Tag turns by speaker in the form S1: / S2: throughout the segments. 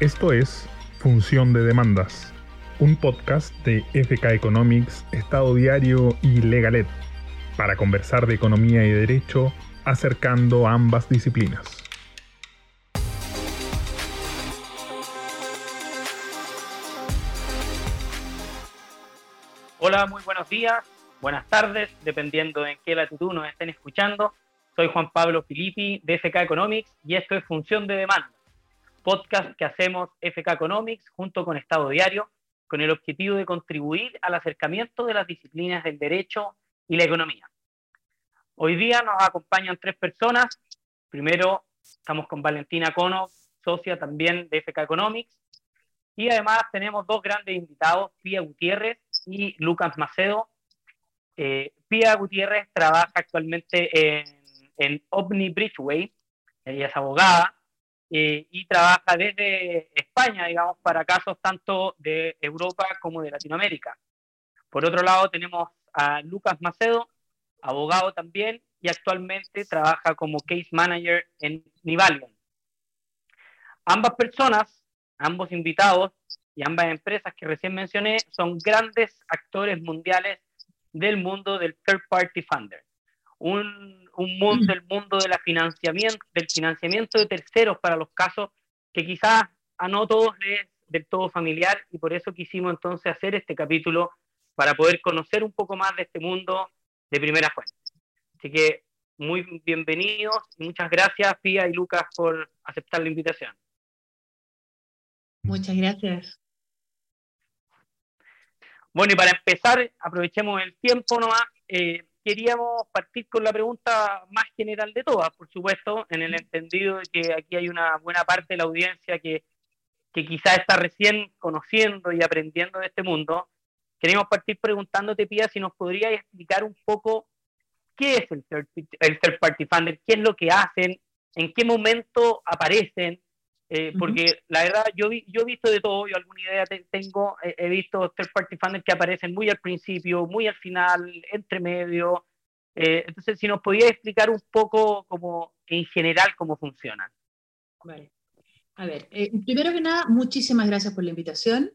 S1: Esto es Función de Demandas, un podcast de FK Economics, Estado Diario y Legalet, para conversar de economía y derecho acercando ambas disciplinas.
S2: Hola, muy buenos días, buenas tardes, dependiendo en qué latitud nos estén escuchando. Soy Juan Pablo Filippi de FK Economics y esto es Función de Demanda, podcast que hacemos FK Economics junto con Estado Diario con el objetivo de contribuir al acercamiento de las disciplinas del derecho y la economía. Hoy día nos acompañan tres personas. Primero estamos con Valentina Cono, socia también de FK Economics. Y además tenemos dos grandes invitados, Pía Gutiérrez y Lucas Macedo. Eh, Pía Gutiérrez trabaja actualmente en, en Omni Bridgeway, ella es abogada, eh, y trabaja desde España, digamos, para casos tanto de Europa como de Latinoamérica. Por otro lado, tenemos a Lucas Macedo, abogado también, y actualmente trabaja como case manager en Nivalion. Ambas personas, ambos invitados y ambas empresas que recién mencioné son grandes actores mundiales del mundo del third party funder un, un mundo, del mundo de la financiamiento, del financiamiento de terceros para los casos que quizás a no todos les del todo familiar y por eso quisimos entonces hacer este capítulo para poder conocer un poco más de este mundo de primera fuente. Así que muy bienvenidos y muchas gracias Pía y Lucas por aceptar la invitación.
S3: Muchas gracias.
S2: Bueno, y para empezar, aprovechemos el tiempo nomás. Eh, queríamos partir con la pregunta más general de todas, por supuesto, en el entendido de que aquí hay una buena parte de la audiencia que, que quizá está recién conociendo y aprendiendo de este mundo. Queríamos partir preguntándote, Pía, si nos podrías explicar un poco qué es el third, el third party funder, qué es lo que hacen, en qué momento aparecen, eh, porque la verdad, yo, yo he visto de todo, yo alguna idea tengo, he visto third party funders que aparecen muy al principio, muy al final, entre medio. Eh, entonces, si nos podías explicar un poco como en general cómo funcionan.
S3: Vale. A ver, eh, primero que nada, muchísimas gracias por la invitación.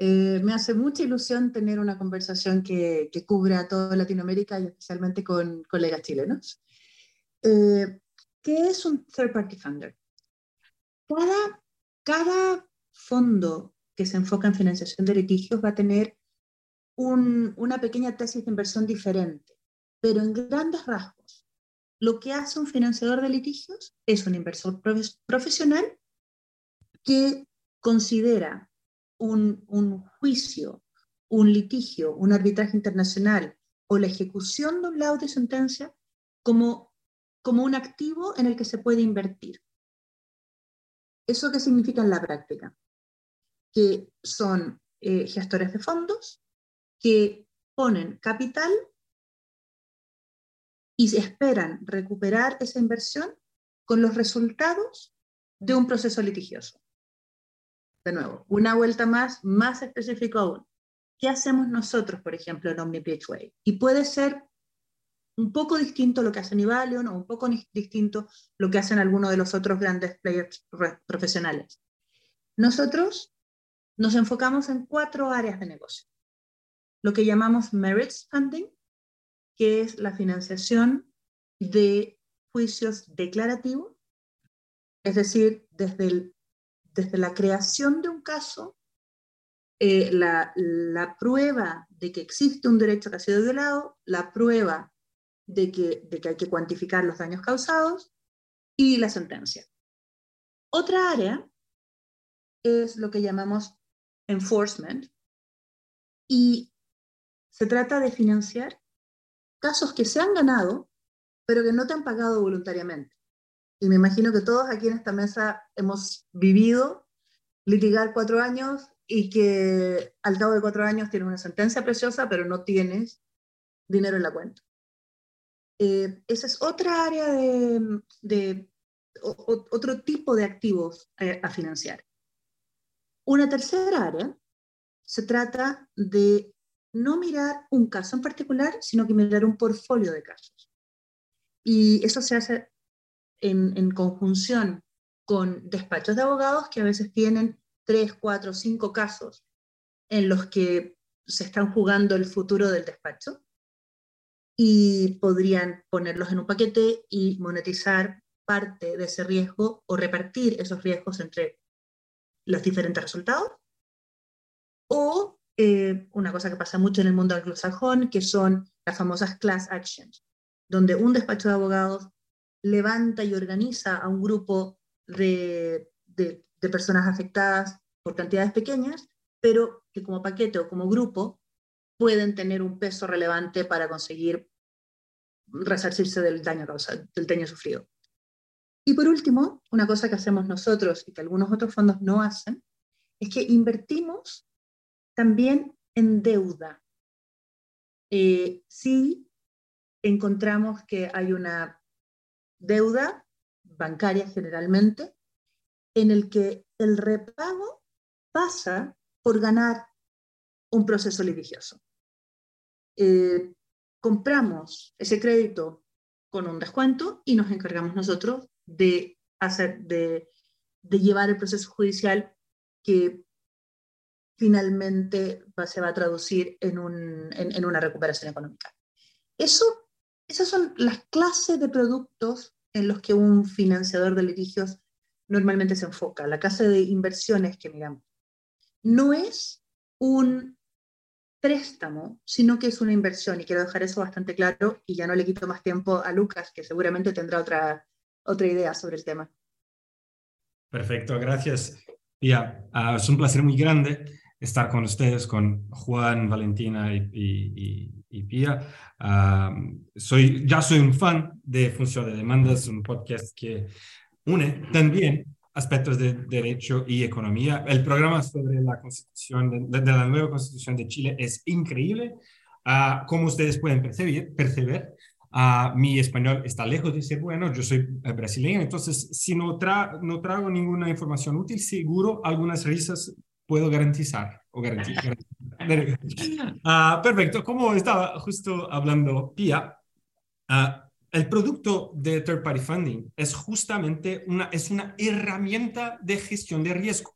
S3: me hace mucha ilusión tener una conversación que, que cubra a toda Latinoamérica y especialmente con colegas chilenos. ¿Qué es un third party funder? Cada, cada fondo que se enfoca en financiación de litigios va a tener una pequeña tesis de inversión diferente, pero en grandes rasgos, lo que hace un financiador de litigios es un inversor profesional que considera un, un juicio, un litigio, un arbitraje internacional o la ejecución de un laudo sentencia como, como un activo en el que se puede invertir. ¿Eso qué significa en la práctica? Que son eh, gestores de fondos que ponen capital y esperan recuperar esa inversión con los resultados de un proceso litigioso. De nuevo, una vuelta más, más específico aún. ¿Qué hacemos nosotros, por ejemplo, en Omni Way? Y puede ser un poco distinto lo que hace Nivalion o un poco distinto lo que hacen algunos de los otros grandes players profesionales. Nosotros nos enfocamos en cuatro áreas de negocio. Lo que llamamos merits funding, que es la financiación de juicios declarativos, es decir, desde, desde la creación de un caso, eh, la, la prueba de que existe un derecho que ha sido violado, la prueba de que, de que hay que cuantificar los daños causados y la sentencia. Otra área es lo que llamamos enforcement y se trata de financiar casos que se han ganado pero que no te han pagado voluntariamente. Y me imagino que todos aquí en esta mesa hemos vivido litigar cuatro años y que al cabo de cuatro años tienes una sentencia preciosa, pero no tienes dinero en la cuenta. Eh, esa es otra área de, otro tipo de activos eh, a financiar. Una tercera área se trata de no mirar un caso en particular, sino que mirar un portfolio de casos. Y eso se hace en, en conjunción con despachos de abogados que a veces tienen tres, cuatro, cinco casos en los que se están jugando el futuro del despacho y podrían ponerlos en un paquete y monetizar parte de ese riesgo o repartir esos riesgos entre los diferentes resultados. O eh, una cosa que pasa mucho en el mundo anglosajón, que son las famosas class actions, donde un despacho de abogados levanta y organiza a un grupo de, de, personas afectadas por cantidades pequeñas, pero que como paquete o como grupo pueden tener un peso relevante para conseguir resarcirse del daño, del daño sufrido. Y por último, una cosa que hacemos nosotros y que algunos otros fondos no hacen, es que invertimos también en deuda. Eh, si encontramos que hay una deuda bancaria generalmente, en el que el repago pasa por ganar un proceso litigioso. Eh, compramos ese crédito con un descuento y nos encargamos nosotros de, hacer, de, llevar el proceso judicial que finalmente se va a traducir en, una recuperación económica. Eso, esas son las clases de productos en los que un financiador de litigios normalmente se enfoca, la clase de inversiones que miramos. No es un préstamo, sino que es una inversión. Y quiero dejar eso bastante claro y ya no le quito más tiempo a Lucas, que seguramente tendrá otra, otra idea sobre el tema.
S4: Perfecto, gracias. Pia, ah, es un placer muy grande estar con ustedes, con Juan, Valentina y, y, Pia. Ah, soy, ya soy un fan de Función de Demandas, un podcast que une también aspectos de derecho y economía. El programa sobre la constitución, de, la nueva constitución de Chile es increíble. Uh, como ustedes pueden percibir, percibir uh, mi español está lejos de ser bueno, yo soy eh, brasileño, entonces si no, tra no trago ninguna información útil, seguro algunas risas puedo garantizar. O garantizar. uh, perfecto, como estaba justo hablando Pia, el producto de third party funding es justamente una, es una herramienta de gestión de riesgo.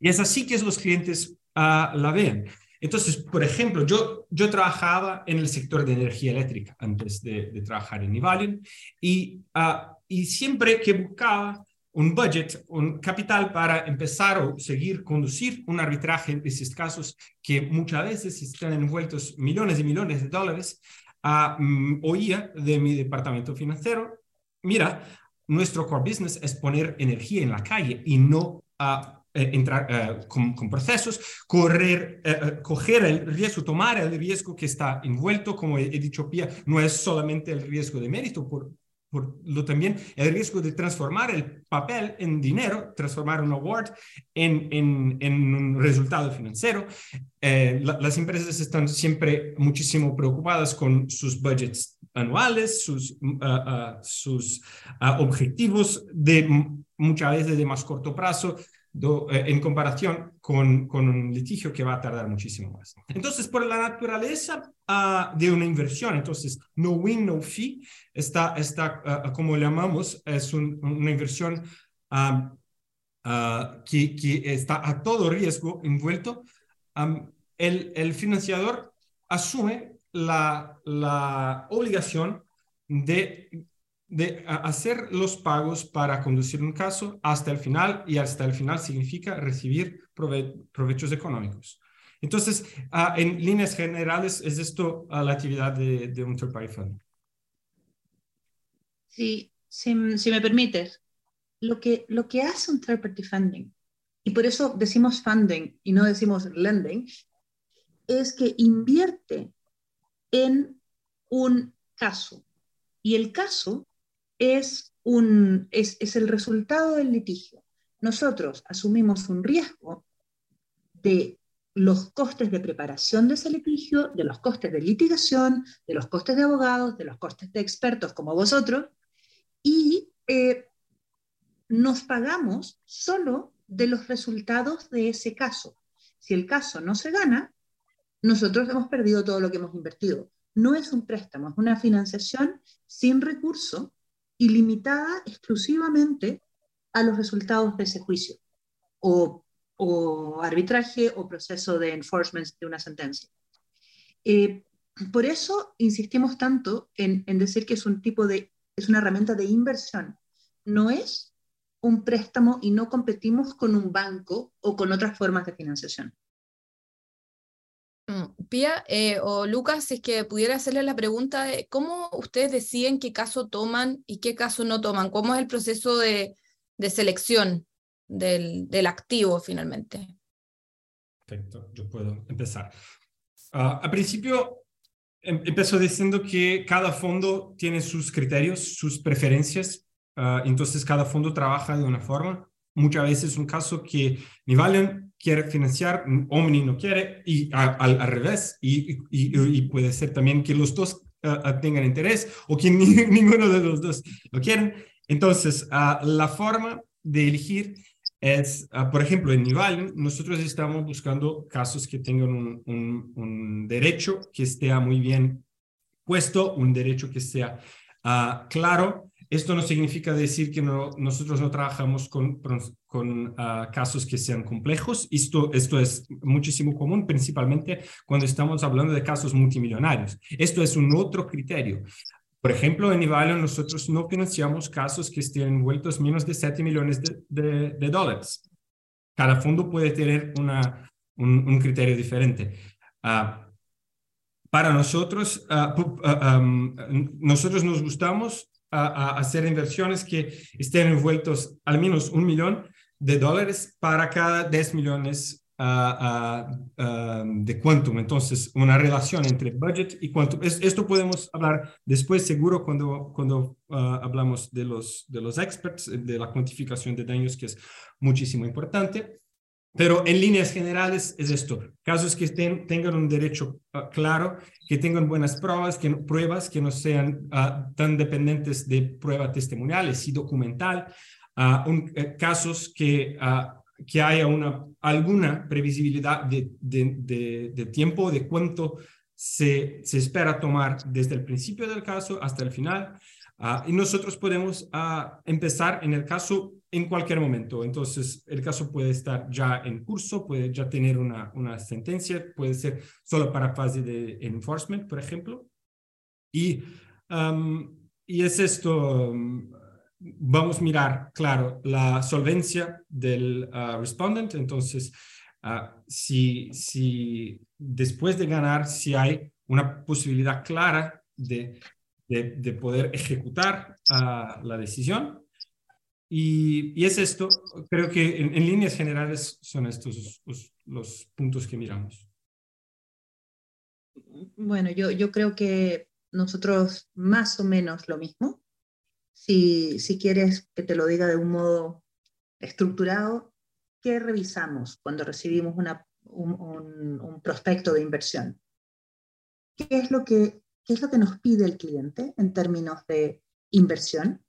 S4: Y es así que los clientes ah, la ven. Entonces, por ejemplo, yo, yo trabajaba en el sector de energía eléctrica antes de, trabajar en Ivalian y, uh, y siempre que buscaba un budget, un capital para empezar o seguir conducir un arbitraje en esos casos que muchas veces están envueltos millones y millones de dólares, Mm, oía de mi departamento financiero, mira, nuestro core business es poner energía en la calle y no eh, entrar eh, con, procesos, correr, eh, coger el riesgo, tomar el riesgo que está envuelto, como he, dicho, Pia, no es solamente el riesgo de mérito, por, por lo también el riesgo de transformar el papel en dinero, transformar un award en, en, un resultado financiero. Eh, las empresas están siempre muchísimo preocupadas con sus budgets anuales, sus, uh, uh, sus uh, objetivos de muchas veces de más corto plazo, eh, en comparación con, con, un litigio que va a tardar muchísimo más. Entonces, por la naturaleza uh, de una inversión, entonces, no win, no fee, está, está uh, como llamamos, es un, una inversión uh, que, que, está a todo riesgo envuelto. Um, el, el, financiador asume la, la obligación de de hacer los pagos para conducir un caso hasta el final y hasta el final significa recibir provechos económicos. Entonces, en líneas generales, ¿es esto ah, la actividad de, un third party fund?
S3: Sí, si, me permites, lo que, lo que hace un third party funding, y por eso decimos funding y no decimos lending, es que invierte en un caso. Y el caso es, un, es, es el resultado del litigio. Nosotros asumimos un riesgo de los costes de preparación de ese litigio, de los costes de litigación, de los costes de abogados, de los costes de expertos como vosotros, y eh, nos pagamos solo de los resultados de ese caso. Si el caso no se gana, nosotros hemos perdido todo lo que hemos invertido. No es un préstamo, es una financiación sin recurso y limitada exclusivamente a los resultados de ese juicio. O arbitraje o proceso de enforcement de una sentencia. Eh, por eso insistimos tanto en, en, decir que es un tipo de, es una herramienta de inversión. No es un préstamo y no competimos con un banco o con otras formas de financiación.
S5: Mm, Pía eh, o Lucas, si es que pudiera hacerle la pregunta de cómo ustedes deciden qué caso toman y qué caso no toman, cómo es el proceso de, selección del, activo finalmente.
S4: Perfecto, yo puedo empezar. Uh, al principio em empezó diciendo que cada fondo tiene sus criterios, sus preferencias, uh, entonces cada fondo trabaja de una forma. Muchas veces un caso que Nivalian quiere financiar, Omni no quiere, y al, al revés, y, y, y, puede ser también que los dos uh, tengan interés o que ni, ninguno de los dos lo quieren. Entonces, la forma de elegir es, uh, por ejemplo, en Nival, nosotros estamos buscando casos que tengan un, un, un, derecho que esté muy bien puesto, un derecho que sea uh, claro. Esto no significa decir que no, nosotros no trabajamos con, con uh, casos que sean complejos. Esto, esto es muchísimo común, principalmente cuando estamos hablando de casos multimillonarios. Esto es un otro criterio. Por ejemplo, en Ivalion nosotros no financiamos casos que estén envueltos menos de 7 millones de, de, de dólares. Cada fondo puede tener una, un, un criterio diferente. Uh, para nosotros, uh, um, nosotros nos gustamos hacer inversiones que estén envueltos al menos un millón de dólares para cada 10 millones uh, uh, de quantum. Entonces, una relación entre budget y quantum. Es, esto podemos hablar después, seguro, cuando, cuando hablamos de los, de los experts, de la cuantificación de daños, que es muchísimo importante. Pero en líneas generales es esto, casos que ten, tengan un derecho uh, claro, que tengan buenas pruebas, que no, pruebas que no sean uh, tan dependientes de pruebas testimoniales y documental, uh, un, eh, casos que que haya una, alguna previsibilidad de, de, de, de tiempo, de cuánto se, se, espera tomar desde el principio del caso hasta el final. Uh, y nosotros podemos uh, empezar en el caso en cualquier momento. Entonces, el caso puede estar ya en curso, puede ya tener una, una sentencia, puede ser solo para fase de enforcement, por ejemplo. Y, um, y es esto. Vamos a mirar, claro, la solvencia del uh, respondent. Entonces, uh, si, si después de ganar, si hay una posibilidad clara de, de, de poder ejecutar uh, la decisión. Y, y, es esto, creo que en, en líneas generales son estos los, los, puntos que miramos.
S3: Bueno, yo, yo creo que nosotros más o menos lo mismo si, quieres que te lo diga de un modo estructurado, ¿qué revisamos cuando recibimos un, prospecto de inversión? ¿Qué es, lo que, ¿Qué es lo que nos pide el cliente en términos de inversión?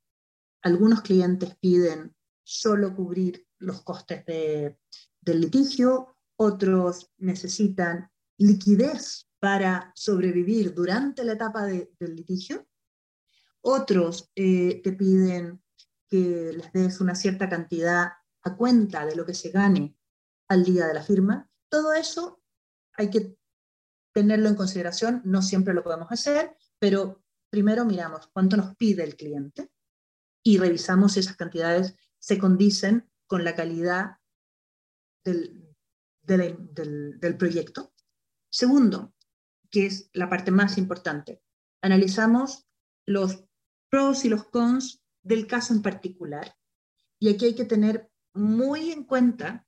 S3: Algunos clientes piden solo cubrir los costes de, del litigio, otros necesitan liquidez para sobrevivir durante la etapa de, del litigio otros eh, te piden que les des una cierta cantidad a cuenta de lo que se gane al día de la firma. Todo eso hay que tenerlo en consideración, no siempre lo podemos hacer, pero primero miramos cuánto nos pide el cliente y revisamos si esas cantidades se condicen con la calidad del, del, del, del proyecto. Segundo, que es la parte más importante, analizamos los pros y los cons del caso en particular. Y aquí hay que tener muy en cuenta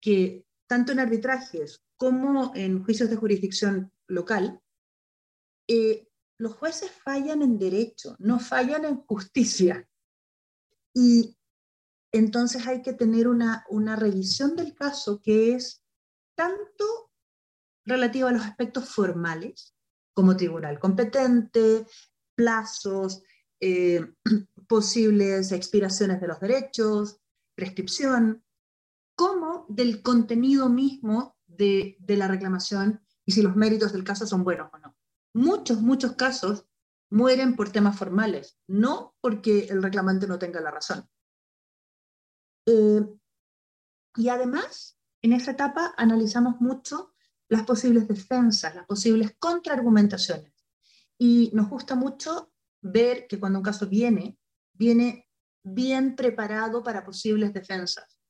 S3: que tanto en arbitrajes como en juicios de jurisdicción local, eh, los jueces fallan en derecho, no fallan en justicia. Y entonces hay que tener una, una revisión del caso que es tanto relativa a los aspectos formales, como tribunal competente, plazos, eh, posibles expiraciones de los derechos, prescripción, como del contenido mismo de, la reclamación y si los méritos del caso son buenos o no. Muchos, muchos casos mueren por temas formales, no porque el reclamante no tenga la razón. Eh, y además, en esa etapa analizamos mucho las posibles defensas, las posibles contraargumentaciones. Y nos gusta mucho ver que cuando un caso viene, viene bien preparado para posibles defensas.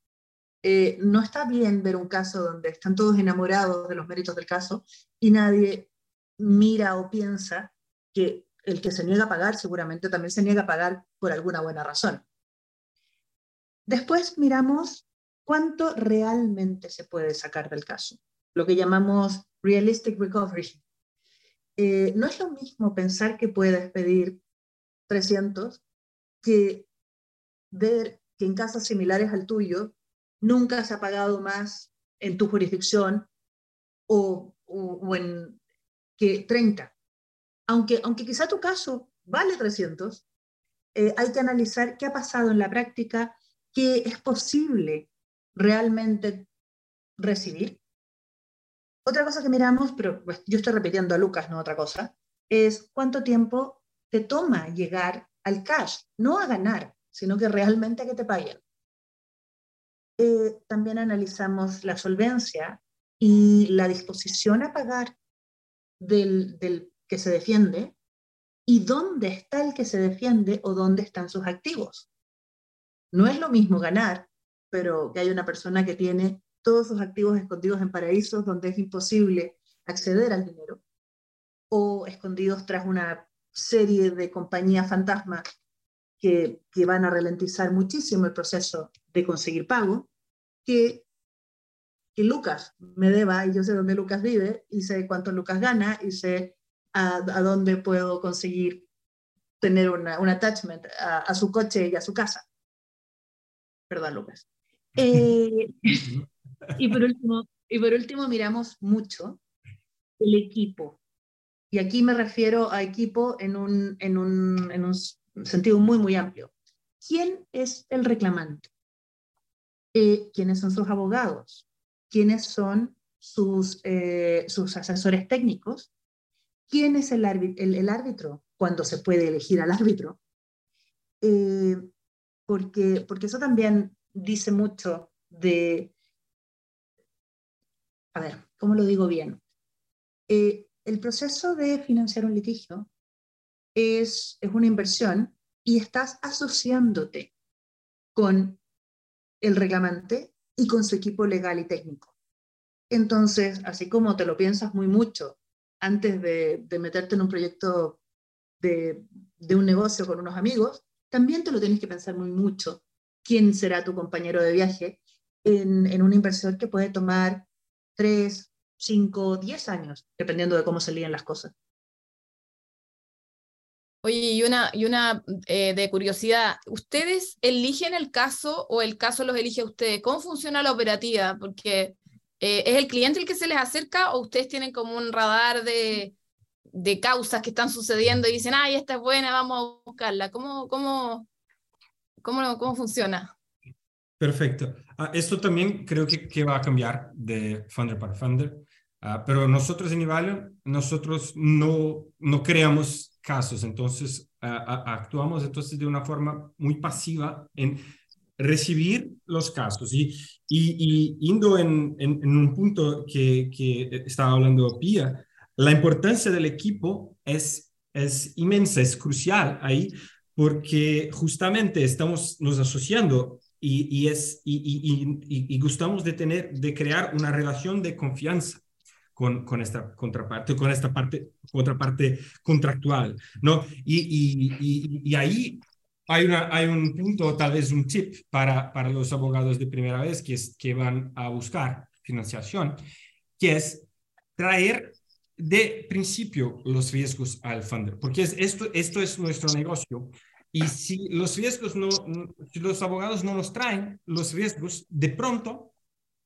S3: Eh, no está bien ver un caso donde están todos enamorados de los méritos del caso y nadie mira o piensa que el que se niega a pagar seguramente también se niega a pagar por alguna buena razón. Después miramos cuánto realmente se puede sacar del caso, lo que llamamos realistic recovery. Eh, no es lo mismo pensar que puedes pedir 300 que ver que en casos similares al tuyo nunca se ha pagado más en tu jurisdicción o, en que 30. Aunque, aunque quizá tu caso vale 300, eh, hay que analizar qué ha pasado en la práctica, qué es posible realmente recibir. Otra cosa que miramos, pero yo estoy repitiendo a Lucas, no otra cosa, es cuánto tiempo te toma llegar al cash, no a ganar, sino que realmente a que te paguen. Eh, también analizamos la solvencia y la disposición a pagar del, del que se defiende y dónde está el que se defiende o dónde están sus activos. No es lo mismo ganar pero que hay una persona que tiene todos sus activos escondidos en paraísos donde es imposible acceder al dinero, o escondidos tras una serie de compañías fantasmas que, que van a ralentizar muchísimo el proceso de conseguir pago, que, que Lucas me deba, y yo sé dónde Lucas vive, y sé cuánto Lucas gana, y sé a, a dónde puedo conseguir tener una, un attachment a, a su coche y a su casa. Perdón, Lucas. Eh, y, por último, y por último, miramos mucho el equipo. Y aquí me refiero a equipo en un, en un, en un sentido muy, muy amplio. ¿Quién es el reclamante? Eh, ¿Quiénes son sus abogados? ¿Quiénes son sus, eh, sus asesores técnicos? ¿Quién es el, el, el, árbitro cuando se puede elegir al árbitro? porque, porque eso también dice mucho de, a ver, ¿cómo lo digo bien? Eh, el proceso de financiar un litigio es, es una inversión y estás asociándote con el reclamante y con su equipo legal y técnico. Entonces, así como te lo piensas muy mucho antes de, de meterte en un proyecto de, de, un negocio con unos amigos, también te lo tienes que pensar muy mucho quién será tu compañero de viaje en, en una inversión que puede tomar 3, 5, 10 años, dependiendo de cómo se lían las cosas.
S5: Oye, y una, y una eh, de curiosidad, ¿ustedes eligen el caso o el caso los elige usted? ¿Cómo funciona la operativa? Porque eh, ¿es el cliente el que se les acerca o ustedes tienen como un radar de, de causas que están sucediendo y dicen, ay, esta es buena, vamos a buscarla? ¿Cómo, cómo, ¿Cómo, cómo funciona?
S4: Perfecto. Uh, esto también creo que, que, va a cambiar de funder para funder, uh, pero nosotros en Ivalion, nosotros no, no creamos casos, entonces uh, actuamos entonces de una forma muy pasiva en recibir los casos. Y, y, y indo en, en, en, un punto que, que estaba hablando Pia, la importancia del equipo es, es inmensa, es crucial ahí, porque justamente estamos nos asociando y, y es, y, y, y, gustamos de, tener, de crear una relación de confianza con, con esta contraparte, con esta parte, contraparte contractual, ¿no? Y, ahí hay, una, hay un punto, tal vez un tip para, para los abogados de primera vez que, es, que van a buscar financiación, que es traer de principio los riesgos al funder, porque es, esto, esto es nuestro negocio. Y si los riesgos no, si los abogados no nos traen los riesgos, de pronto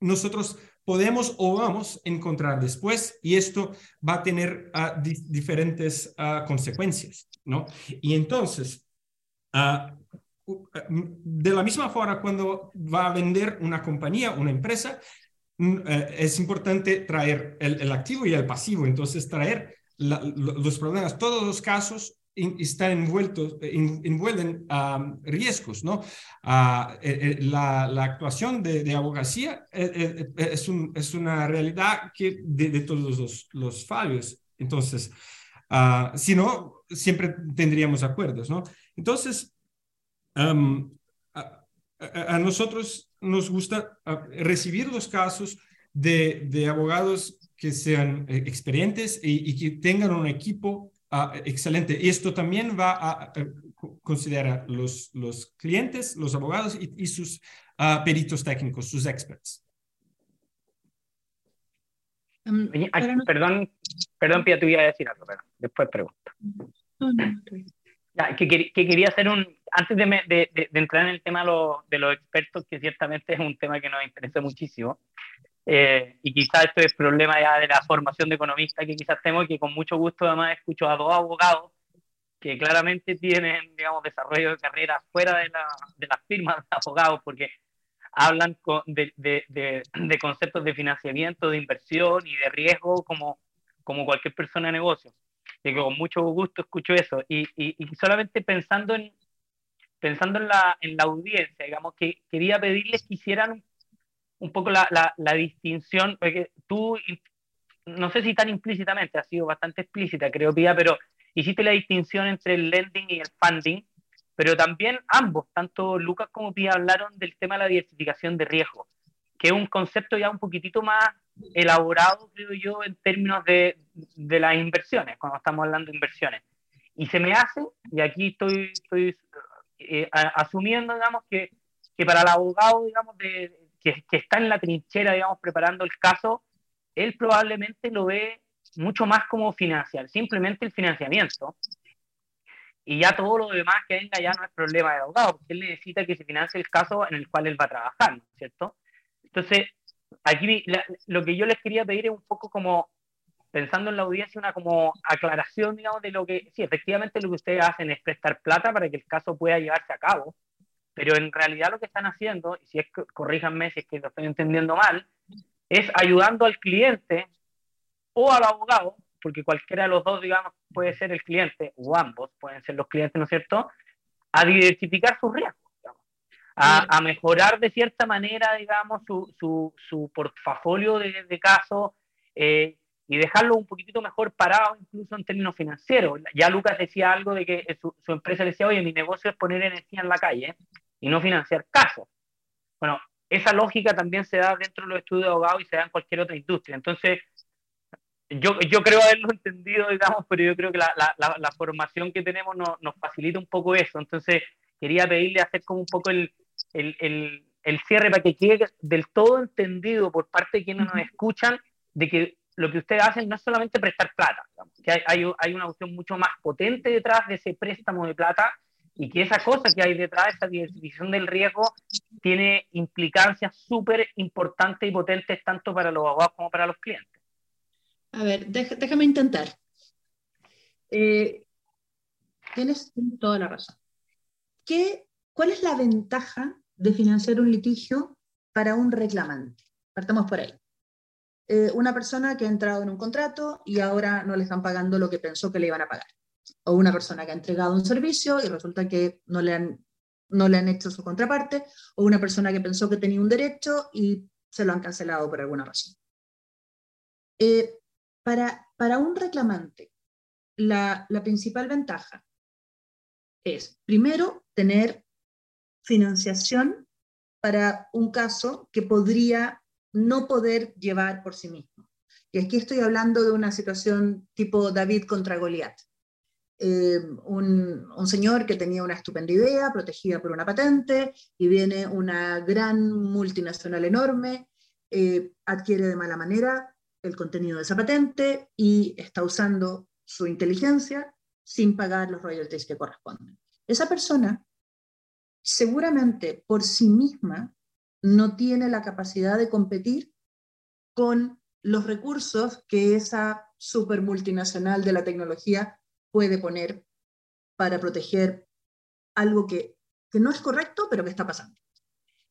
S4: nosotros podemos o vamos a encontrar después y esto va a tener di diferentes uh, consecuencias, ¿no? Y entonces, uh, de la misma forma, cuando va a vender una compañía, una empresa, Mm, eh, es importante traer el, activo y el pasivo, entonces traer los problemas, todos los casos están envueltos, envuelven riesgos, ¿no? Ah, la, la, actuación de, abogacía es, un, es, una realidad que de, todos los, los, fallos. Entonces, uh, si no, siempre tendríamos acuerdos, ¿no? Entonces, a, nosotros nos gusta ah, recibir los casos de, abogados que sean eh, experientes y, que tengan un equipo ah, excelente. Esto también va a, considerar los, los clientes, los abogados y, sus ah, peritos técnicos, sus experts.
S2: Um, perdón, perdón, Pia, tú ibas a decir algo, pero después pregunto. que, quería hacer un, antes de, de, entrar en el tema de los expertos, que ciertamente es un tema que nos interesa muchísimo, eh, y quizás esto es problema ya de la formación de economista que quizás tengo, que con mucho gusto además escucho a dos abogados que claramente tienen, digamos, desarrollo de carrera fuera de, la, de las firmas de abogados, porque hablan de, de, de, conceptos de financiamiento, de inversión y de riesgo como, como cualquier persona de negocio. Y que con mucho gusto escucho eso. Y, y, y solamente pensando en, pensando en la, en la audiencia, digamos, que quería pedirles que hicieran un poco la, la, distinción, porque tú, no sé si tan implícitamente, ha sido bastante explícita, creo, Pía, pero hiciste la distinción entre el lending y el funding, pero también ambos, tanto Lucas como Pía, hablaron del tema de la diversificación de riesgo, que es un concepto ya un poquitito más elaborado, creo yo, en términos de, de las inversiones, cuando estamos hablando de inversiones. Y se me hace, y aquí estoy, estoy eh, asumiendo, digamos, que, que para el abogado, digamos, de, que, está en la trinchera, digamos, preparando el caso, él probablemente lo ve mucho más como financiar, simplemente el financiamiento. Y ya todo lo demás que venga ya no es problema de abogado, porque él necesita que se financie el caso en el cual él va a trabajar, cierto? Entonces, aquí lo que yo les quería pedir es un poco como, pensando en la audiencia, una como aclaración, digamos, de lo que, sí, efectivamente lo que ustedes hacen es prestar plata para que el caso pueda llevarse a cabo, pero en realidad lo que están haciendo, y si es corríjanme si es que lo estoy entendiendo mal, es ayudando al cliente o al abogado, porque cualquiera de los dos, digamos, puede ser el cliente, o ambos pueden ser los clientes, ¿no es cierto?, a diversificar sus riesgos, a, mejorar de cierta manera, digamos, su, su, su portafolio de, de casos eh, y dejarlo un poquitito mejor parado, incluso en términos financieros. Ya Lucas decía algo de que su, su empresa decía, oye, mi negocio es poner energía en la calle y no financiar casos. Bueno, esa lógica también se da dentro de los estudios de abogados y se da en cualquier otra industria. Entonces, yo, yo creo haberlo entendido, digamos, pero yo creo que la, la, la formación que tenemos nos, nos facilita un poco eso. Entonces, quería pedirle hacer como un poco el, el, el, el, cierre para que quede del todo entendido por parte de quienes nos escuchan de que lo que ustedes hacen no es solamente prestar plata, que hay, hay, hay, una opción mucho más potente detrás de ese préstamo de plata y que esa cosa que hay detrás, de esa diversificación del riesgo, tiene implicancias súper importantes y potentes tanto para los abogados como para los clientes.
S3: A ver, déjame intentar. Eh, tienes toda la razón. ¿Qué, ¿Cuál es la ventaja de financiar un litigio para un reclamante? Partamos por ahí. Eh, una persona que ha entrado en un contrato y ahora no le están pagando lo que pensó que le iban a pagar o una persona que ha entregado un servicio y resulta que no le han, no le han hecho su contraparte, o una persona que pensó que tenía un derecho y se lo han cancelado por alguna razón. Eh, para, para un reclamante, la, la principal ventaja es, primero, tener financiación para un caso que podría no poder llevar por sí mismo. Y aquí estoy hablando de una situación tipo David contra Goliat. Eh, un, señor que tenía una estupenda idea, protegida por una patente, y viene una gran multinacional enorme, eh, adquiere de mala manera el contenido de esa patente y está usando su inteligencia sin pagar los royalties que corresponden. Esa persona seguramente por sí misma no tiene la capacidad de competir con los recursos que esa super multinacional de la tecnología puede poner para proteger algo que, que no es correcto, pero que está pasando.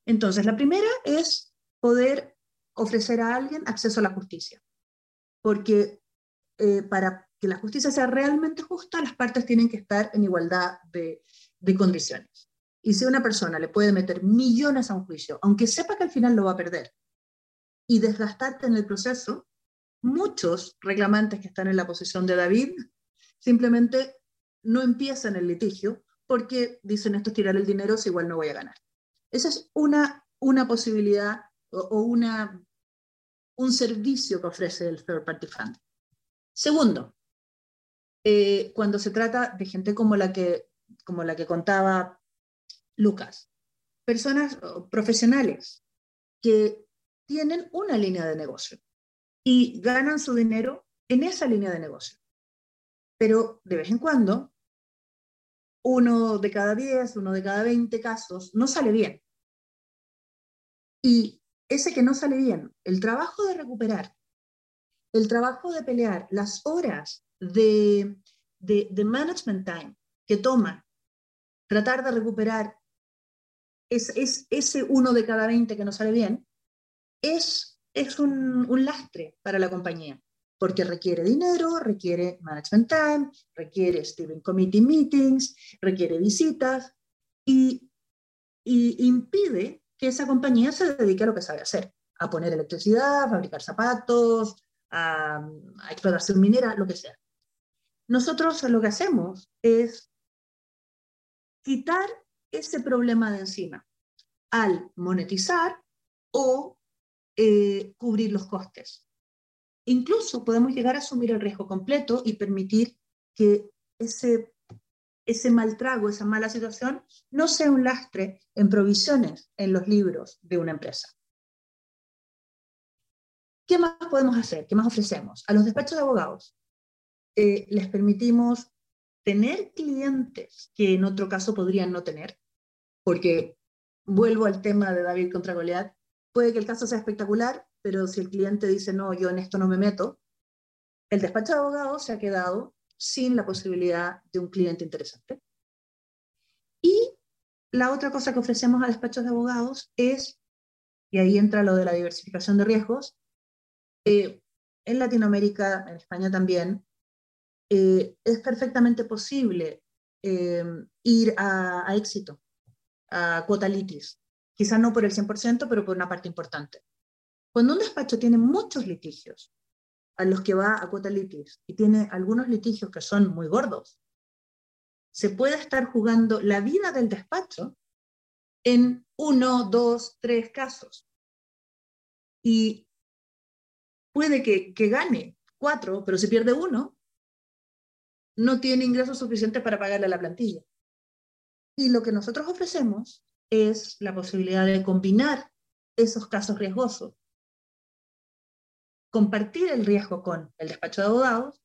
S3: Entonces, la primera es poder ofrecer a alguien acceso a la justicia, porque eh, para que la justicia sea realmente justa, las partes tienen que estar en igualdad de, de condiciones. Y si una persona le puede meter millones a un juicio, aunque sepa que al final lo va a perder, y desgastarte en el proceso, muchos reclamantes que están en la posición de David simplemente no empiezan el litigio porque dicen esto es tirar el dinero, si igual no voy a ganar. Esa es una, una posibilidad o, una, un servicio que ofrece el Third Party Fund. Segundo, eh, cuando se trata de gente como la que, como la que contaba Lucas, personas profesionales que tienen una línea de negocio y ganan su dinero en esa línea de negocio. Pero de vez en cuando, uno de cada 10, uno de cada 20 casos no sale bien. Y ese que no sale bien, el trabajo de recuperar, el trabajo de pelear, las horas de, de, management time que toma tratar de recuperar es, es, ese uno de cada 20 que no sale bien, es, es un, un lastre para la compañía, porque requiere dinero, requiere management time, requiere steering committee meetings, requiere visitas y, y impide que esa compañía se dedique a lo que sabe hacer, a poner electricidad, a fabricar zapatos, a, a explotación minera, lo que sea. Nosotros lo que hacemos es quitar ese problema de encima al monetizar o eh, cubrir los costes. Incluso podemos llegar a asumir el riesgo completo y permitir que ese, ese mal trago, esa mala situación, no sea un lastre en provisiones en los libros de una empresa. ¿Qué más podemos hacer? ¿Qué más ofrecemos? A los despachos de abogados eh, les permitimos tener clientes que en otro caso podrían no tener, porque vuelvo al tema de David contra Goliat, Puede que el caso sea espectacular, pero si el cliente dice, no, yo en esto no me meto, el despacho de abogados se ha quedado sin la posibilidad de un cliente interesante. Y la otra cosa que ofrecemos a despachos de abogados es, y ahí entra lo de la diversificación de riesgos, eh, en Latinoamérica, en España también, eh, es perfectamente posible eh, ir a, a, éxito, a cuota litis, quizás no por el 100%, pero por una parte importante. Cuando un despacho tiene muchos litigios a los que va a cuota litis y tiene algunos litigios que son muy gordos, se puede estar jugando la vida del despacho en uno, dos, tres casos. Y puede que, que gane cuatro, pero si pierde uno, no tiene ingresos suficientes para pagarle a la plantilla. Y lo que nosotros ofrecemos es la posibilidad de combinar esos casos riesgosos, compartir el riesgo con el despacho de abogados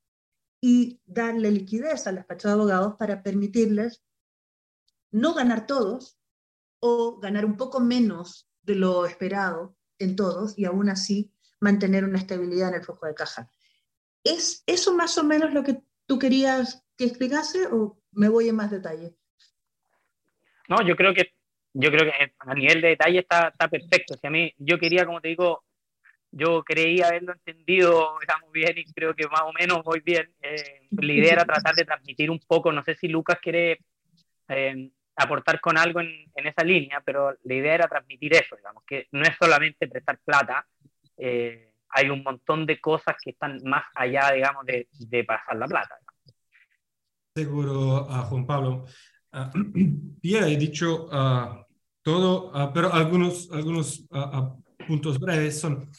S3: y darle liquidez al despacho de abogados para permitirles no ganar todos o ganar un poco menos de lo esperado en todos y aún así mantener una estabilidad en el flujo de caja. ¿Es eso más o menos lo que tú querías que explicase o me voy en más detalle?
S2: No, yo creo que yo creo que a nivel de detalle está, está perfecto. Si a mí, yo quería, como te digo, yo creía haberlo entendido, estamos bien y creo que más o menos voy bien. Eh, la idea era tratar de transmitir un poco, no sé si Lucas quiere eh, aportar con algo en, en, esa línea, pero la idea era transmitir eso, digamos, que no es solamente prestar plata, eh, hay un montón de cosas que están más allá, digamos, de, de pasar la plata.
S4: Seguro, uh, Juan Pablo. Uh, ya he dicho uh, todo, pero algunos, algunos puntos breves son,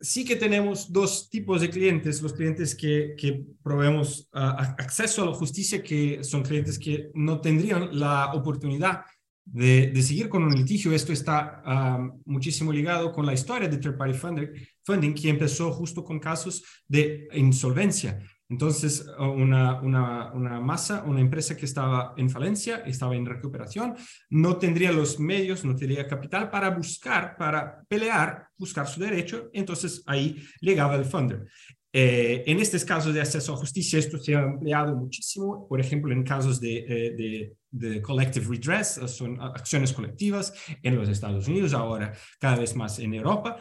S4: sí que tenemos dos tipos de clientes, los clientes que, que proveemos acceso a la justicia, que son clientes que no tendrían la oportunidad de, de, seguir con un litigio. Esto está uh, muchísimo ligado con la historia de Third Party funding, funding, que empezó justo con casos de insolvencia. Entonces, una, una, una, masa, una empresa que estaba en falencia, estaba en recuperación, no tendría los medios, no tendría capital para buscar, para pelear, buscar su derecho, entonces ahí llegaba el funder. Eh, en estos casos de acceso a justicia, esto se ha ampliado muchísimo, por ejemplo, en casos de, eh, de, de, collective redress, son acciones colectivas en los Estados Unidos, ahora cada vez más en Europa,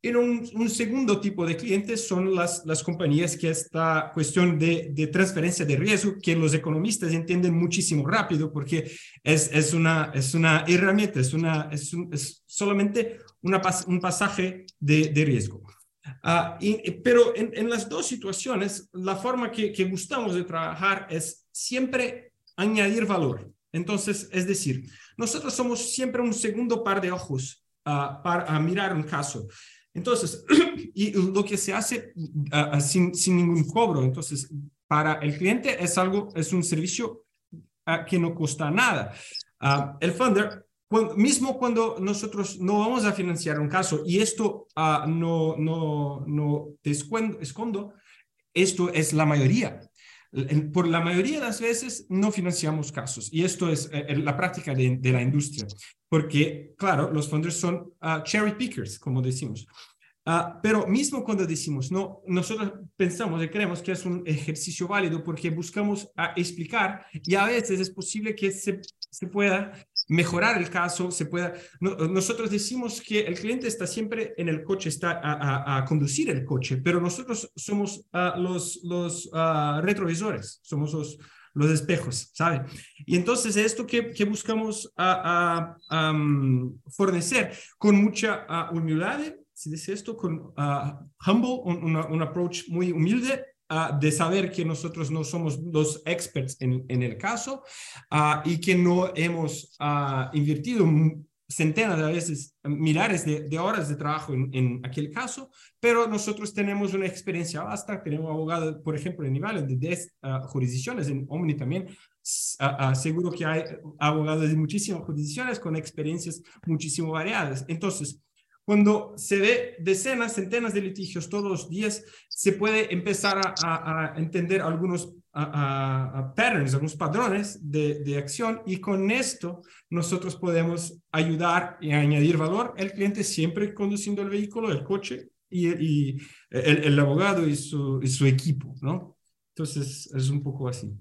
S4: Y un, un, segundo tipo de clientes son las, las compañías que esta cuestión de, de, transferencia de riesgo, que los economistas entienden muchísimo rápido porque es, es, una, es una herramienta, es, una, es, es solamente una, un pasaje de, de riesgo. Uh, y, pero en, en, las dos situaciones, la forma que, que gustamos de trabajar es siempre añadir valor. Entonces, es decir, nosotros somos siempre un segundo par de ojos uh, para mirar un caso. Entonces, y lo que se hace uh, sin, sin, ningún cobro, entonces, para el cliente es algo, es un servicio uh, que no cuesta nada. el funder, cuando, mismo cuando nosotros no vamos a financiar un caso, y esto no, no, no te escondo, esto es la mayoría. Por la mayoría de las veces no financiamos casos y esto es eh, la práctica de, de, la industria, porque claro, los funders son uh, cherry pickers, como decimos. Uh, pero mismo cuando decimos no, nosotros pensamos y creemos que es un ejercicio válido porque buscamos uh, explicar y a veces es posible que se, se pueda mejorar el caso, se pueda... nosotros decimos que el cliente está siempre en el coche, está a, a, a conducir el coche, pero nosotros somos uh, los, los uh, retrovisores, somos los, los espejos, ¿sabe? Y entonces esto que, que buscamos a, um, fornecer con mucha humildad, si dice esto, con humble, un, un approach muy humilde, Uh, de saber que nosotros no somos los experts en, en el caso uh, y que no hemos uh, invertido centenas de veces, milares de, de horas de trabajo en, en, aquel caso, pero nosotros tenemos una experiencia vasta, tenemos abogados, por ejemplo, en nivel de 10 jurisdicciones, en Omni también, seguro que hay abogados de muchísimas jurisdicciones con experiencias muchísimo variadas. Entonces, cuando se ve decenas, centenas de litigios todos los días, se puede empezar a, a entender algunos a, patterns, algunos patrones de, de, acción y con esto nosotros podemos ayudar y añadir valor. El cliente siempre conduciendo el vehículo, el coche y, y el, el, abogado y su, y su equipo, ¿no? Entonces es un poco así.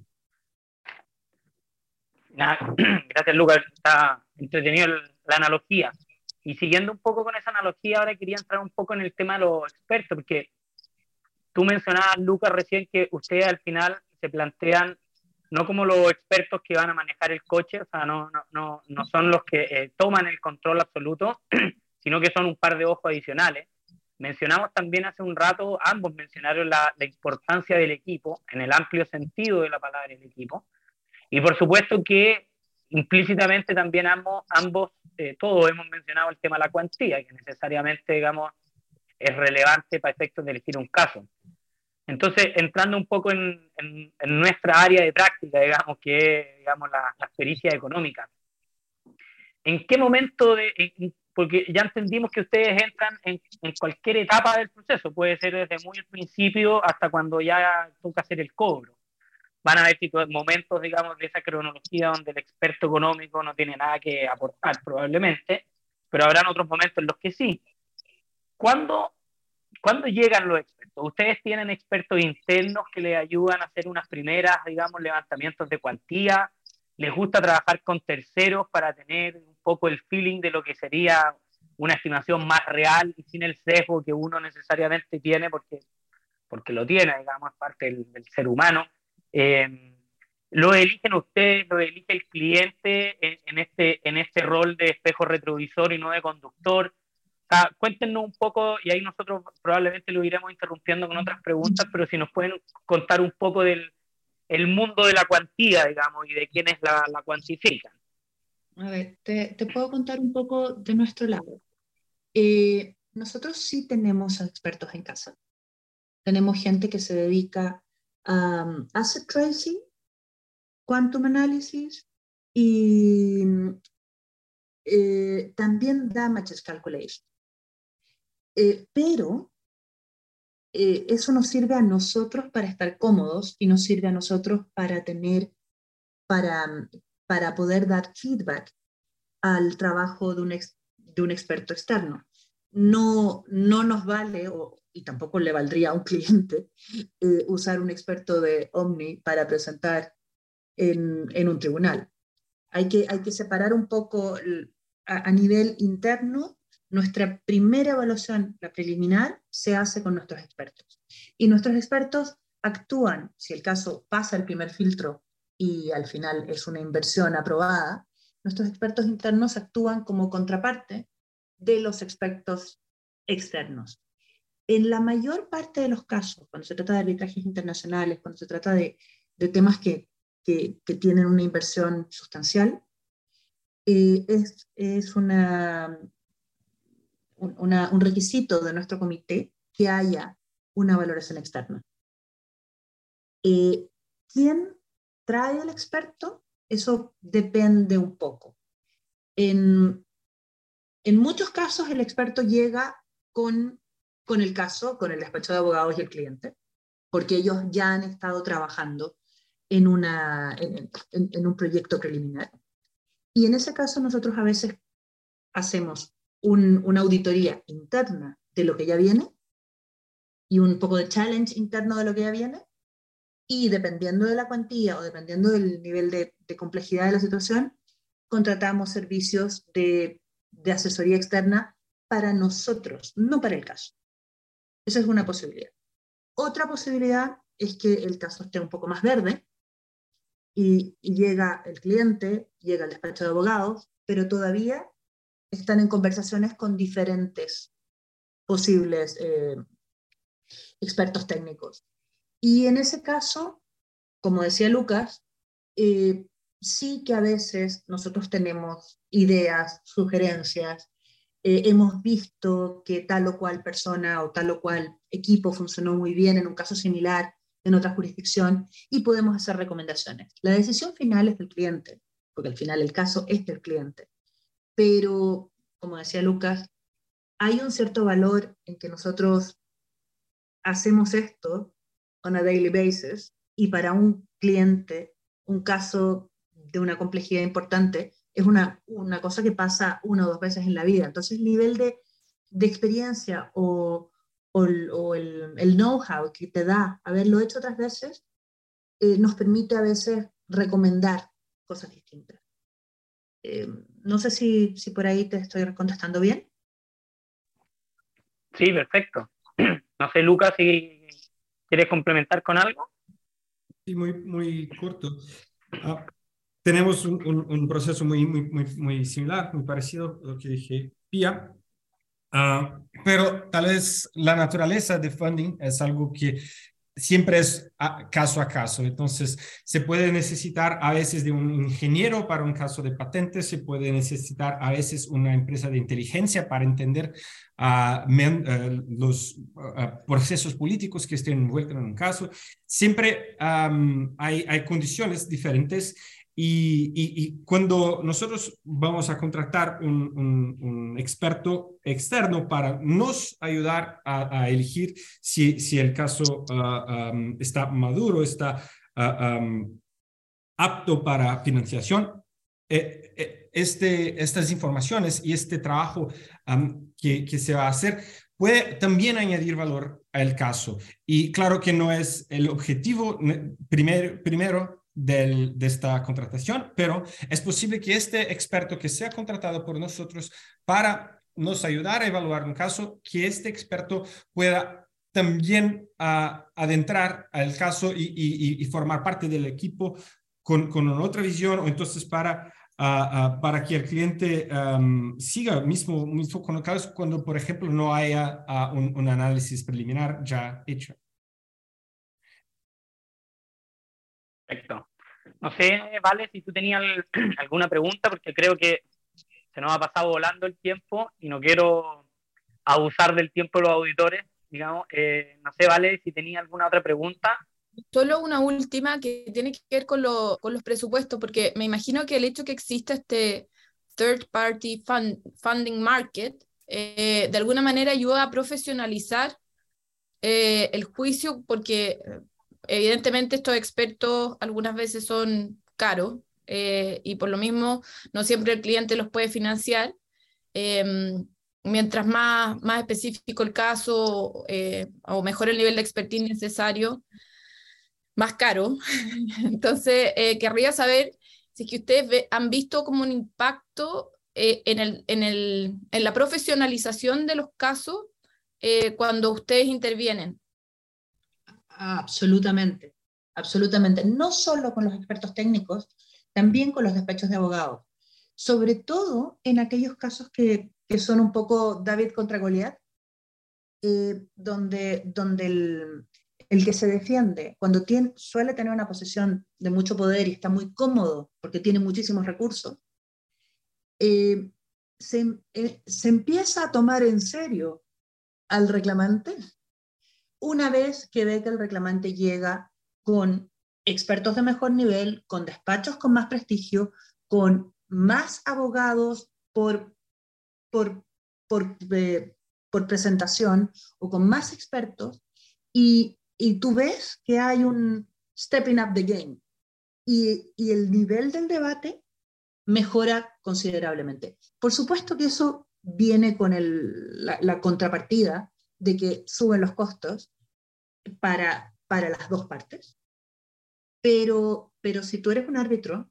S2: Gracias, Lucas. Está entretenido la analogía. Y siguiendo un poco con esa analogía, ahora quería entrar un poco en el tema de los expertos, porque tú mencionabas, Lucas, recién que ustedes al final se plantean no como los expertos que van a manejar el coche, o sea, no, no, no, no son los que eh, toman el control absoluto, sino que son un par de ojos adicionales. Mencionamos también hace un rato, ambos mencionaron la, la importancia del equipo, en el amplio sentido de la palabra el equipo, y por supuesto que implícitamente también ambos, ambos eh, todos hemos mencionado el tema de la cuantía, que necesariamente, digamos, es relevante para efectos de elegir un caso. Entonces, entrando un poco en, en, nuestra área de práctica, digamos, que es, digamos, la, la pericia económica, ¿en qué momento, de, porque ya entendimos que ustedes entran en, en, cualquier etapa del proceso, puede ser desde muy al principio hasta cuando ya toca hacer el cobro van a haber momentos, digamos, de esa cronología donde el experto económico no tiene nada que aportar probablemente, pero habrán otros momentos en los que sí. ¿Cuándo, ¿cuándo llegan los expertos? ¿Ustedes tienen expertos internos que les ayudan a hacer unas primeras, digamos, levantamientos de cuantía? ¿Les gusta trabajar con terceros para tener un poco el feeling de lo que sería una estimación más real y sin el sesgo que uno necesariamente tiene porque, porque lo tiene, digamos, parte del, del ser humano? Eh, lo eligen ustedes, lo elige el cliente en, este, en este rol de espejo retrovisor y no de conductor. cuéntenos un poco, y ahí nosotros probablemente lo iremos interrumpiendo con otras preguntas, pero si nos pueden contar un poco del el mundo de la cuantía, digamos, y de quiénes la, la cuantifican.
S3: A ver, te, te, puedo contar un poco de nuestro lado. Eh, nosotros sí tenemos expertos en casa. Tenemos gente que se dedica um, asset tracing, quantum analysis y eh, también damages calculation. Eh, pero eh, eso nos sirve a nosotros para estar cómodos y nos sirve a nosotros para tener, para, para poder dar feedback al trabajo de un, de un experto externo. No, no nos vale, o y tampoco le valdría a un cliente eh, usar un experto de Omni para presentar en, en, un tribunal. Hay que, hay que separar un poco a, a nivel interno nuestra primera evaluación, la preliminar, se hace con nuestros expertos. Y nuestros expertos actúan, si el caso pasa el primer filtro y al final es una inversión aprobada, nuestros expertos internos actúan como contraparte de los expertos externos. En la mayor parte de los casos, cuando se trata de arbitrajes internacionales, cuando se trata de, temas que, tienen una inversión sustancial, eh, es, es una, un requisito de nuestro comité que haya una valoración externa. Eh, ¿Quién trae al experto? Eso depende un poco. En, en muchos casos el experto llega con, con el caso, con el despacho de abogados y el cliente, porque ellos ya han estado trabajando en, un proyecto preliminar. Y en ese caso nosotros a veces hacemos una auditoría interna de lo que ya viene y un poco de challenge interno de lo que ya viene. Y dependiendo de la cuantía o dependiendo del nivel de, complejidad de la situación, contratamos servicios de asesoría externa para nosotros, no para el caso. Esa es una posibilidad. Otra posibilidad es que el caso esté un poco más verde y, llega el cliente, llega el despacho de abogados, pero todavía están en conversaciones con diferentes posibles eh, expertos técnicos. Y en ese caso, como decía Lucas, eh, sí que a veces nosotros tenemos ideas, sugerencias, eh, hemos visto que tal o cual persona o tal o cual equipo funcionó muy bien en un caso similar en otra jurisdicción y podemos hacer recomendaciones. La decisión final es del cliente, porque al final el caso es del cliente pero como decía Lucas, hay un cierto valor en que nosotros hacemos esto on a daily basis y para un cliente, un caso de una complejidad importante, es una, una cosa que pasa una o dos veces en la vida. Entonces, el nivel de, de experiencia o, o, el, el know-how que te da haberlo hecho otras veces, eh, nos permite a veces recomendar cosas distintas. Eh, no sé si, si por ahí te estoy contestando bien.
S2: Sí, perfecto. No sé, Lucas, si quieres complementar con algo.
S4: Sí, muy, muy corto. Ah, tenemos un, un, proceso muy, muy, muy, muy, similar, muy parecido a lo que dije Pia, ah, pero tal vez la naturaleza de funding es algo que siempre es caso a caso. Entonces, se puede necesitar a veces de un ingeniero para un caso de patente, se puede necesitar a veces una empresa de inteligencia para entender uh, los procesos políticos que estén envueltos en un caso. Siempre hay, hay condiciones diferentes y, cuando nosotros vamos a contratar un, experto externo para nos ayudar a, elegir si, si, el caso ah, está maduro, está ah, apto para financiación, eh, eh, este, estas informaciones y este trabajo que, que se va a hacer puede también añadir valor al caso. Y claro que no es el objetivo primero, primero de esta contratación, pero es posible que este experto que sea contratado por nosotros para nos ayudar a evaluar un caso, que este experto pueda también ah, adentrar al caso y, formar parte del equipo con, con otra visión o entonces para ah, ah, para que el cliente siga mismo, mismo con el caso cuando, por ejemplo, no haya un, un, análisis preliminar ya hecho.
S2: Perfecto. No sé, Vale, si tú tenías alguna pregunta, porque creo que se nos ha pasado volando el tiempo y no quiero abusar del tiempo de los auditores, digamos. Eh, no sé, Vale, si tenía alguna otra pregunta.
S5: Solo una última que tiene que ver con, lo, con los presupuestos, porque me imagino que el hecho que exista este third party funding market, eh, de alguna manera ayuda a profesionalizar eh, el juicio, porque Evidentemente estos expertos algunas veces son caros eh, y por lo mismo no siempre el cliente los puede financiar. Em, mientras más, más específico el caso eh, o mejor el nivel de expertise necesario, más caro. Entonces, eh, querría saber si es que ustedes han visto como un impacto eh, en, el, en, el, en, la profesionalización de los casos cuando ustedes intervienen.
S3: Absolutamente, absolutamente. No solo con los expertos técnicos, también con los despachos de abogados. Sobre todo en aquellos casos que, que son un poco David contra Goliat, eh, donde, donde el, el, que se defiende, cuando tiene, suele tener una posición de mucho poder y está muy cómodo porque tiene muchísimos recursos, eh, se, eh, se empieza a tomar en serio al reclamante una vez que ve que el reclamante llega con expertos de mejor nivel, con despachos con más prestigio, con más abogados por, por, por, eh, por presentación o con más expertos, y, y, tú ves que hay un stepping up the game. Y, y el nivel del debate mejora considerablemente. Por supuesto que eso viene con el, la, la, contrapartida de que suben los costos para, para las dos partes. Pero, pero si tú eres un árbitro,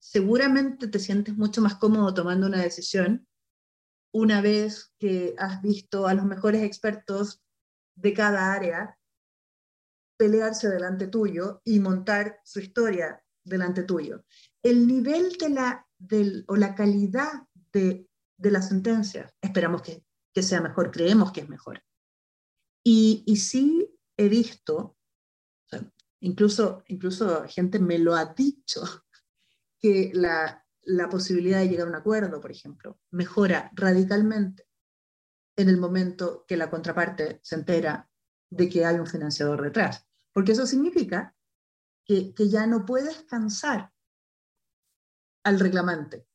S3: seguramente te sientes mucho más cómodo tomando una decisión una vez que has visto a los mejores expertos de cada área pelearse delante tuyo y montar su historia delante tuyo. El nivel de la, del, o la calidad de, de la sentencia, esperamos que, que, sea mejor, creemos que es mejor. Y, y sí he visto, incluso, incluso gente me lo ha dicho, que la, la posibilidad de llegar a un acuerdo, por ejemplo, mejora radicalmente en el momento que la contraparte se entera de que hay un financiador detrás. Porque eso significa que, que ya no puedes cansar al reclamante,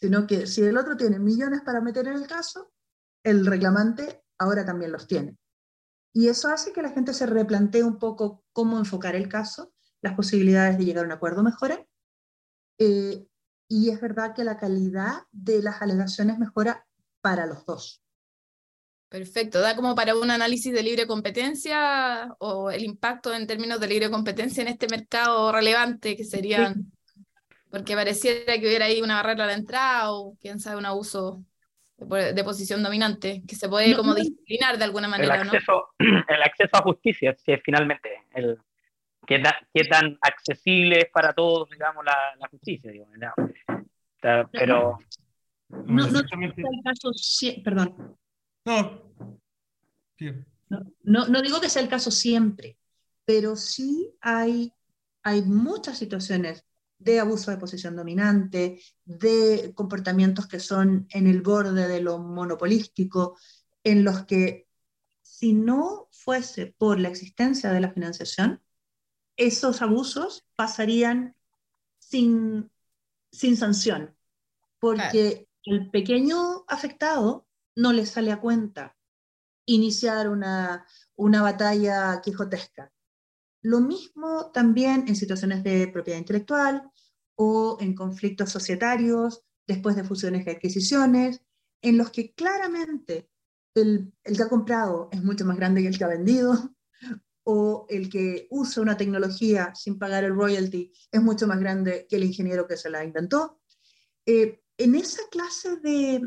S3: sino que si el otro tiene millones para meter en el caso, el reclamante ahora también los tiene. Y eso hace que la gente se replantee un poco cómo enfocar el caso, las posibilidades de llegar a un acuerdo mejoran eh, y es verdad que la calidad de las alegaciones mejora para los dos.
S5: Perfecto, da como para un análisis de libre competencia o el impacto en términos de libre competencia en este mercado relevante que serían, sí. porque pareciera que hubiera ahí una barrera la entrada o quién sabe un abuso de, de posición dominante que se puede no, como no, disciplinar de alguna manera.
S2: El acceso,
S5: ¿no?
S2: el acceso a justicia, si es finalmente el, qué, ta, qué tan accesible es para todos, digamos, la, la justicia, digamos, pero...
S3: No, no, no el caso, perdón.
S4: No.
S3: no. No, no digo que sea el caso siempre, pero sí hay, hay muchas situaciones de abuso de posición dominante, de comportamientos que son en el borde de lo monopolístico, en los que si no fuese por la existencia de la financiación, esos abusos pasarían sin, sin sanción, porque claro. el pequeño afectado no le sale a cuenta iniciar una, una batalla quijotesca. Lo mismo también en situaciones de propiedad intelectual o en conflictos societarios, después de fusiones y adquisiciones, en los que claramente el, el que ha comprado es mucho más grande que el que ha vendido, o el que usa una tecnología sin pagar el royalty es mucho más grande que el ingeniero que se la inventó. Eh, en esa clase de,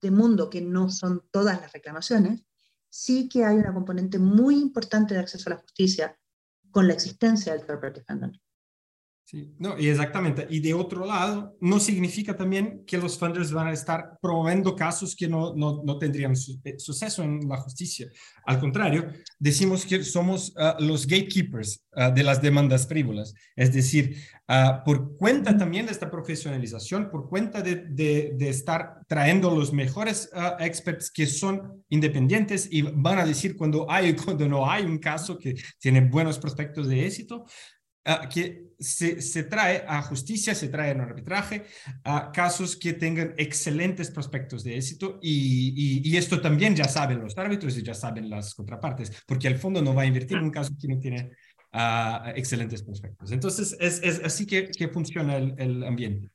S3: de, mundo, que no son todas las reclamaciones, sí que hay una componente muy importante de acceso a la justicia con la existencia del party defendant.
S4: Sí, no, y exactamente. Y de otro lado, no significa también que los funders van a estar promoviendo casos que no, no, no tendrían su, eh, suceso en la justicia. Al contrario, decimos que somos uh, los gatekeepers uh, de las demandas frívolas. Es decir, uh, por cuenta también de esta profesionalización, por cuenta de, de, de estar trayendo los mejores experts que son independientes y van a decir cuando hay cuando no hay un caso que tiene buenos prospectos de éxito, que se, se, trae a justicia, se trae un arbitraje a casos que tengan excelentes prospectos de éxito y, y, y, esto también ya saben los árbitros y ya saben las contrapartes, porque el fondo no va a invertir en un caso que no tiene uh, excelentes prospectos. Entonces, es, es así que, que, funciona el, el ambiente.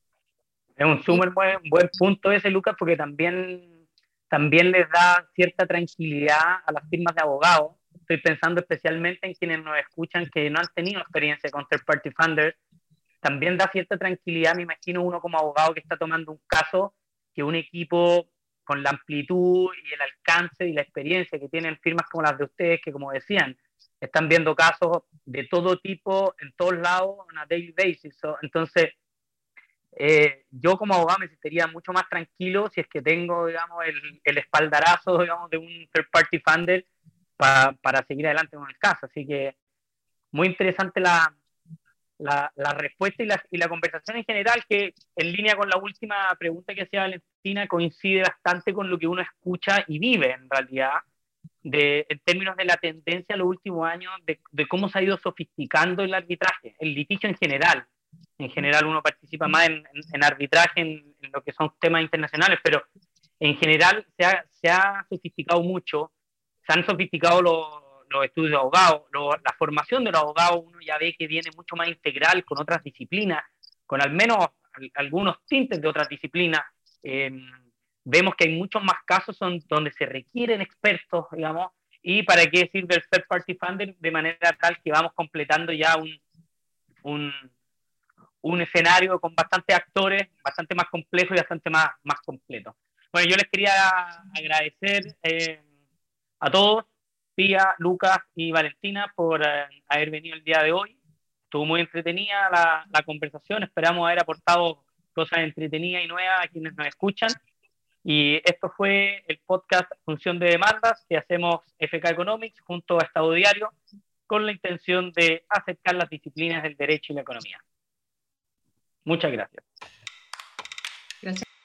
S2: Es un súper buen, buen punto ese, Lucas, porque también, también les da cierta tranquilidad a las firmas de abogados estoy pensando especialmente en quienes nos escuchan que no han tenido experiencia con third party funders, también da cierta tranquilidad, me imagino uno como abogado que está tomando un caso, que un equipo con la amplitud y el alcance y la experiencia que tienen firmas como las de ustedes, que como decían, están viendo casos de todo tipo en todos lados on a daily basis. Entonces, eh, yo como abogado me sentiría mucho más tranquilo si es que tengo, digamos, el, el espaldarazo, digamos, de un third party funder para seguir adelante con el caso. Así que muy interesante la, la, la respuesta y la, y la, conversación en general, que en línea con la última pregunta que hacía Valentina, coincide bastante con lo que uno escucha y vive en realidad, de, en términos de la tendencia en los últimos años, de, de cómo se ha ido sofisticando el arbitraje, el litigio en general. En general uno participa más en, en, arbitraje, en, en, lo que son temas internacionales, pero en general se ha, se ha sofisticado mucho, se han sofisticado los los estudios de abogados, la formación de los abogados, uno ya ve que viene mucho más integral con otras disciplinas, con al menos algunos tintes de otras disciplinas. Eh, vemos que hay muchos más casos son, donde se requieren expertos, digamos, y para qué decir del third party funding, de manera tal que vamos completando ya un, un, un escenario con bastantes actores, bastante más complejo y bastante más, más completo. Bueno, yo les quería agradecer eh, a todos Pía, Lucas y Valentina por eh, haber venido el día de hoy. Estuvo muy entretenida la, la, conversación, esperamos haber aportado cosas entretenidas y nuevas a quienes nos escuchan. Y esto fue el podcast Función de Demandas que hacemos FK Economics junto a Estado Diario con la intención de acercar las disciplinas del derecho y la economía. Muchas gracias. Gracias.